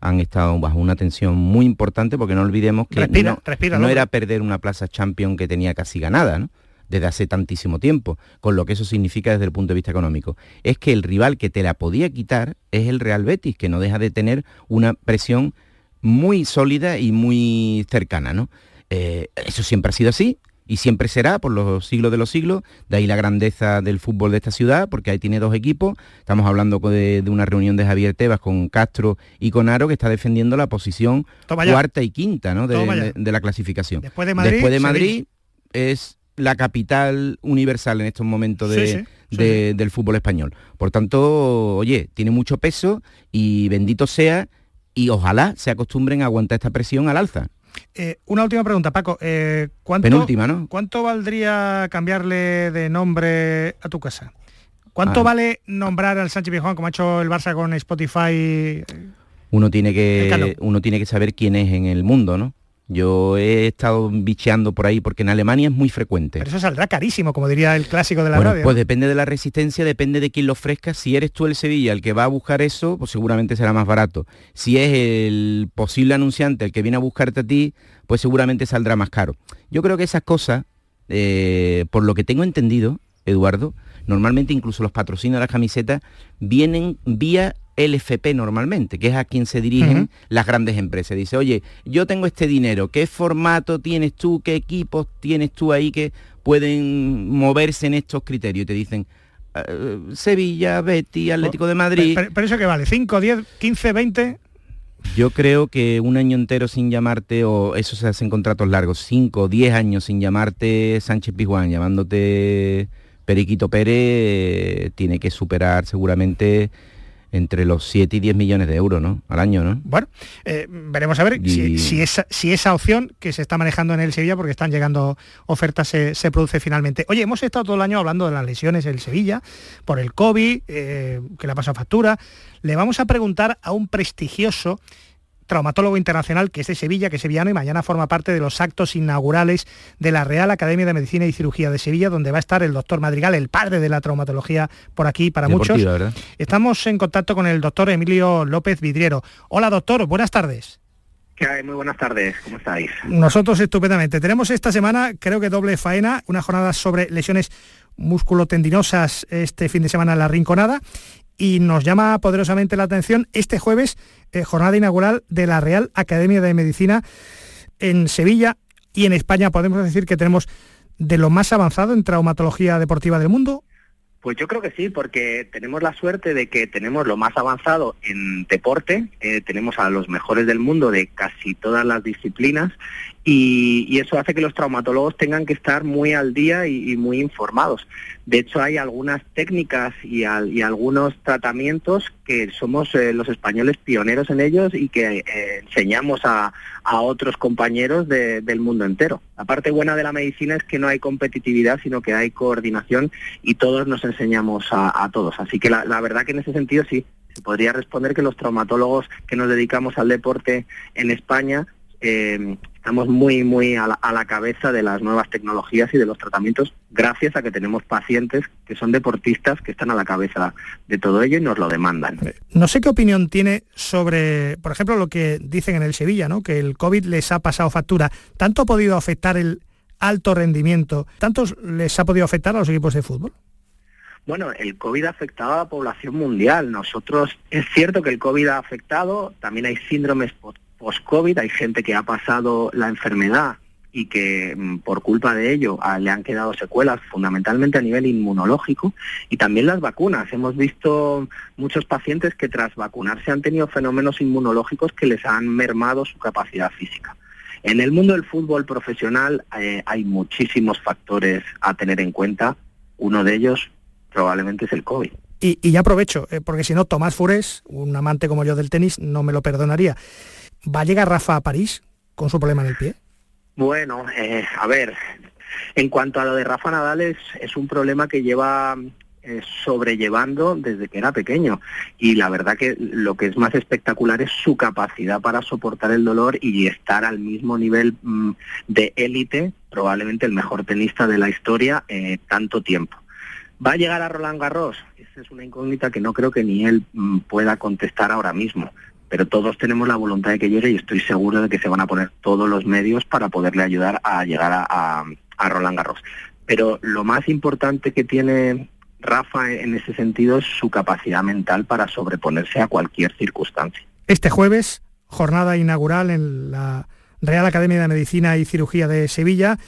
Han estado bajo una tensión muy importante porque no olvidemos que respira, no, respira, no era perder una plaza champion que tenía casi ganada, ¿no? Desde hace tantísimo tiempo, con lo que eso significa desde el punto de vista económico. Es que el rival que te la podía quitar es el Real Betis, que no deja de tener una presión muy sólida y muy cercana, ¿no? Eh, eso siempre ha sido así, y siempre será por los siglos de los siglos, de ahí la grandeza del fútbol de esta ciudad, porque ahí tiene dos equipos, estamos hablando de, una reunión de Javier Tebas con Castro y con Aro, que está defendiendo la posición cuarta y quinta ¿no? de, la clasificación. Después de Madrid, Después de Madrid es la capital universal en estos momentos del fútbol español. Por tanto, oye, tiene mucho peso y bendito sea y ojalá se acostumbren a aguantar esta presión al alza. Eh, una última pregunta, Paco. Eh, ¿cuánto, ¿Cuánto valdría cambiarle de nombre a tu casa? ¿Cuánto ah. vale nombrar al Sánchez Pizjuán como ha hecho el Barça con Spotify? Uno tiene que uno tiene que saber quién es en el mundo, ¿no? Yo he estado bicheando por ahí porque en Alemania es muy frecuente. Pero eso saldrá carísimo, como diría el clásico de la radio. Pues depende de la resistencia, depende de quién lo ofrezca. Si eres tú el Sevilla el que va a buscar eso, pues seguramente será más barato. Si es el posible anunciante el que viene a buscarte a ti, pues seguramente saldrá más caro. Yo creo que esas cosas, eh, por lo que tengo entendido, Eduardo, normalmente incluso los patrocinios de las camisetas vienen vía LFP normalmente, que es a quien se dirigen las grandes empresas. Dice, oye, yo tengo este dinero, ¿qué formato tienes tú, qué equipos tienes tú ahí que pueden moverse en estos criterios? Y te dicen, eh, Sevilla, Betty, Atlético de Madrid. Pero, eso que vale, 5, 10, 15, 20. Yo creo que un año entero sin llamarte, o eso se hacen contratos largos, 5, 10 años sin llamarte Sánchez Pizjuán, llamándote Periquito Pérez, tiene que superar seguramente entre los 7 y 10 millones de euros ¿no? al año. ¿no? Bueno, eh, veremos a ver si, esa, si esa opción que se está manejando en el Sevilla, porque están llegando ofertas, se, produce finalmente. Oye, hemos estado todo el año hablando de las lesiones en el Sevilla, por el COVID, eh, que le ha pasado factura. Le vamos a preguntar a un prestigioso traumatólogo internacional que es de Sevilla, que es sevillano y mañana forma parte de los actos inaugurales de la Real Academia de Medicina y Cirugía de Sevilla, donde va a estar el doctor Madrigal, el padre de la traumatología por aquí para muchos. Estamos en contacto con el doctor Emilio López Vidriero. Hola doctor, buenas tardes. Muy buenas tardes, ¿cómo estáis? Nosotros estupendamente. Tenemos esta semana, creo que doble faena, una jornada sobre lesiones musculotendinosas este fin de semana en la Rinconada y nos llama poderosamente la atención este jueves, eh, jornada inaugural de la Real Academia de Medicina en Sevilla y en España podemos decir que tenemos de lo más avanzado en traumatología deportiva del mundo. Pues yo creo que sí, porque tenemos la suerte de que tenemos lo más avanzado en deporte, eh, tenemos a los mejores del mundo de casi todas las disciplinas y, eso hace que los traumatólogos tengan que estar muy al día y, muy informados. De hecho, hay algunas técnicas y, algunos tratamientos que somos eh, los españoles pioneros en ellos y que eh, enseñamos a, otros compañeros del mundo entero. La parte buena de la medicina es que no hay competitividad, sino que hay coordinación y todos nos enseñamos a, todos. Así que la, la verdad que en ese sentido sí, se podría responder que los traumatólogos que nos dedicamos al deporte en España eh, estamos muy, muy a la, cabeza de las nuevas tecnologías y de los tratamientos, gracias a que tenemos pacientes que son deportistas que están a la cabeza de todo ello y nos lo demandan. No sé qué opinión tiene sobre, por ejemplo, lo que dicen en el Sevilla, ¿no? que el COVID les ha pasado factura. ¿Tanto ha podido afectar el alto rendimiento? ¿Tanto les ha podido afectar a los equipos de fútbol? Bueno, el COVID ha afectado a la población mundial. Nosotros, es cierto que el COVID ha afectado, también hay síndromes post-COVID, hay gente que ha pasado la enfermedad y que mm, por culpa de ello ah, le han quedado secuelas fundamentalmente a nivel inmunológico y también las vacunas. Hemos visto muchos pacientes que tras vacunarse han tenido fenómenos inmunológicos que les han mermado su capacidad física. En el mundo del fútbol profesional eh, hay muchísimos factores a tener en cuenta. Uno de ellos probablemente es el COVID. Y, ya aprovecho, eh, porque si no, Tomás Fures, un amante como yo del tenis, no me lo perdonaría. ¿Va a llegar Rafa a París con su problema en el pie? Bueno, eh, a ver, en cuanto a lo de Rafa Nadal es, un problema que lleva eh, sobrellevando desde que era pequeño y la verdad que lo que es más espectacular es su capacidad para soportar el dolor y estar al mismo nivel mm, de élite, probablemente el mejor tenista de la historia, eh, tanto tiempo. ¿Va a llegar a Roland Garros? Esa es una incógnita que no creo que ni él mm, pueda contestar ahora mismo pero todos tenemos la voluntad de que llegue y estoy seguro de que se van a poner todos los medios para poderle ayudar a llegar a, Roland Garros. Pero lo más importante que tiene Rafa en ese sentido es su capacidad mental para sobreponerse a cualquier circunstancia. Este jueves, jornada inaugural en la Real Academia de Medicina y Cirugía de Sevilla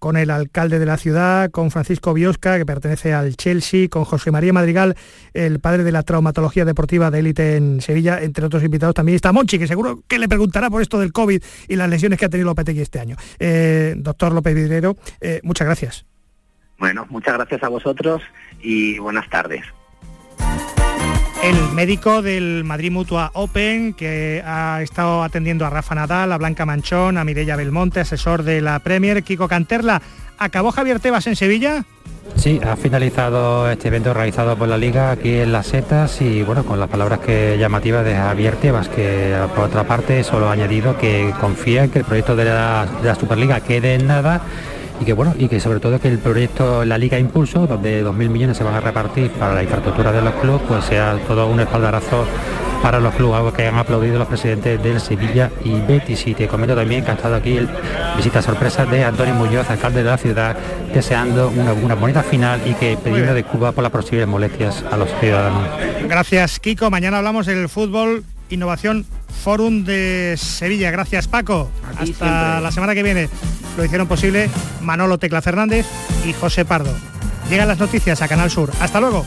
con el alcalde de la ciudad, con Francisco Biosca, que pertenece al Chelsea, con José María Madrigal, el padre de la traumatología deportiva de élite en Sevilla, entre otros invitados también está Monchi, que seguro que le preguntará por esto del COVID y las lesiones que ha tenido Lopetegui este año. Eh, doctor López Vidrero, eh, muchas gracias. Bueno, muchas gracias a vosotros y buenas tardes. El médico del Madrid Mutua Open, que ha estado atendiendo a Rafa Nadal, a Blanca Manchón, a Mireia Belmonte, asesor de la Premier, Kiko Canterla. ¿Acabó Javier Tebas en Sevilla? Sí, ha finalizado este evento realizado por la Liga aquí en Las Setas y bueno, con las palabras que llamativas de Javier Tebas, que por otra parte solo ha añadido que confía en que el proyecto de la, de la Superliga quede en nada y que bueno y que sobre todo que el proyecto la Liga Impulso donde 2.000 millones se van a repartir para la infraestructura de los clubes pues sea todo un espaldarazo para los clubes, algo que han aplaudido los presidentes del Sevilla y Betis. Y te comento también que ha estado aquí el visita sorpresa de Antonio Muñoz, alcalde de la ciudad, deseando una, una bonita final y que pidiendo de Cuba por las posibles molestias a los ciudadanos. Gracias, Kiko. Mañana hablamos del fútbol Innovación Fórum de Sevilla. Gracias, Paco. Hasta siempre. la semana que viene. Lo hicieron posible Manolo Tecla Fernández y José Pardo. Llegan las noticias a Canal Sur. Hasta luego.